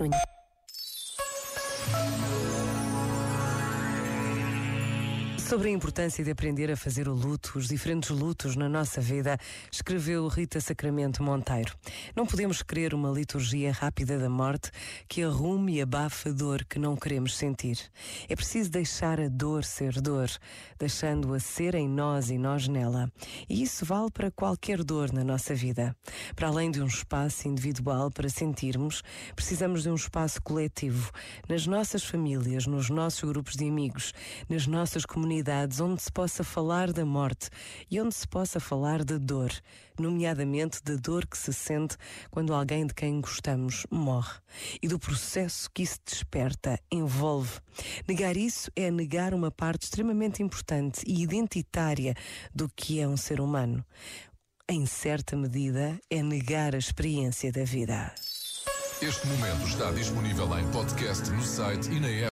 Шунь. Sobre a importância de aprender a fazer o luto, os diferentes lutos na nossa vida, escreveu Rita Sacramento Monteiro. Não podemos querer uma liturgia rápida da morte que arrume e abafe a dor que não queremos sentir. É preciso deixar a dor ser dor, deixando-a ser em nós e nós nela. E isso vale para qualquer dor na nossa vida. Para além de um espaço individual para sentirmos, precisamos de um espaço coletivo, nas nossas famílias, nos nossos grupos de amigos, nas nossas comunidades onde se possa falar da morte e onde se possa falar da dor, nomeadamente da dor que se sente quando alguém de quem gostamos morre e do processo que isso desperta, envolve. Negar isso é negar uma parte extremamente importante e identitária do que é um ser humano. Em certa medida, é negar a experiência da vida. Este momento está disponível em podcast no site e na app.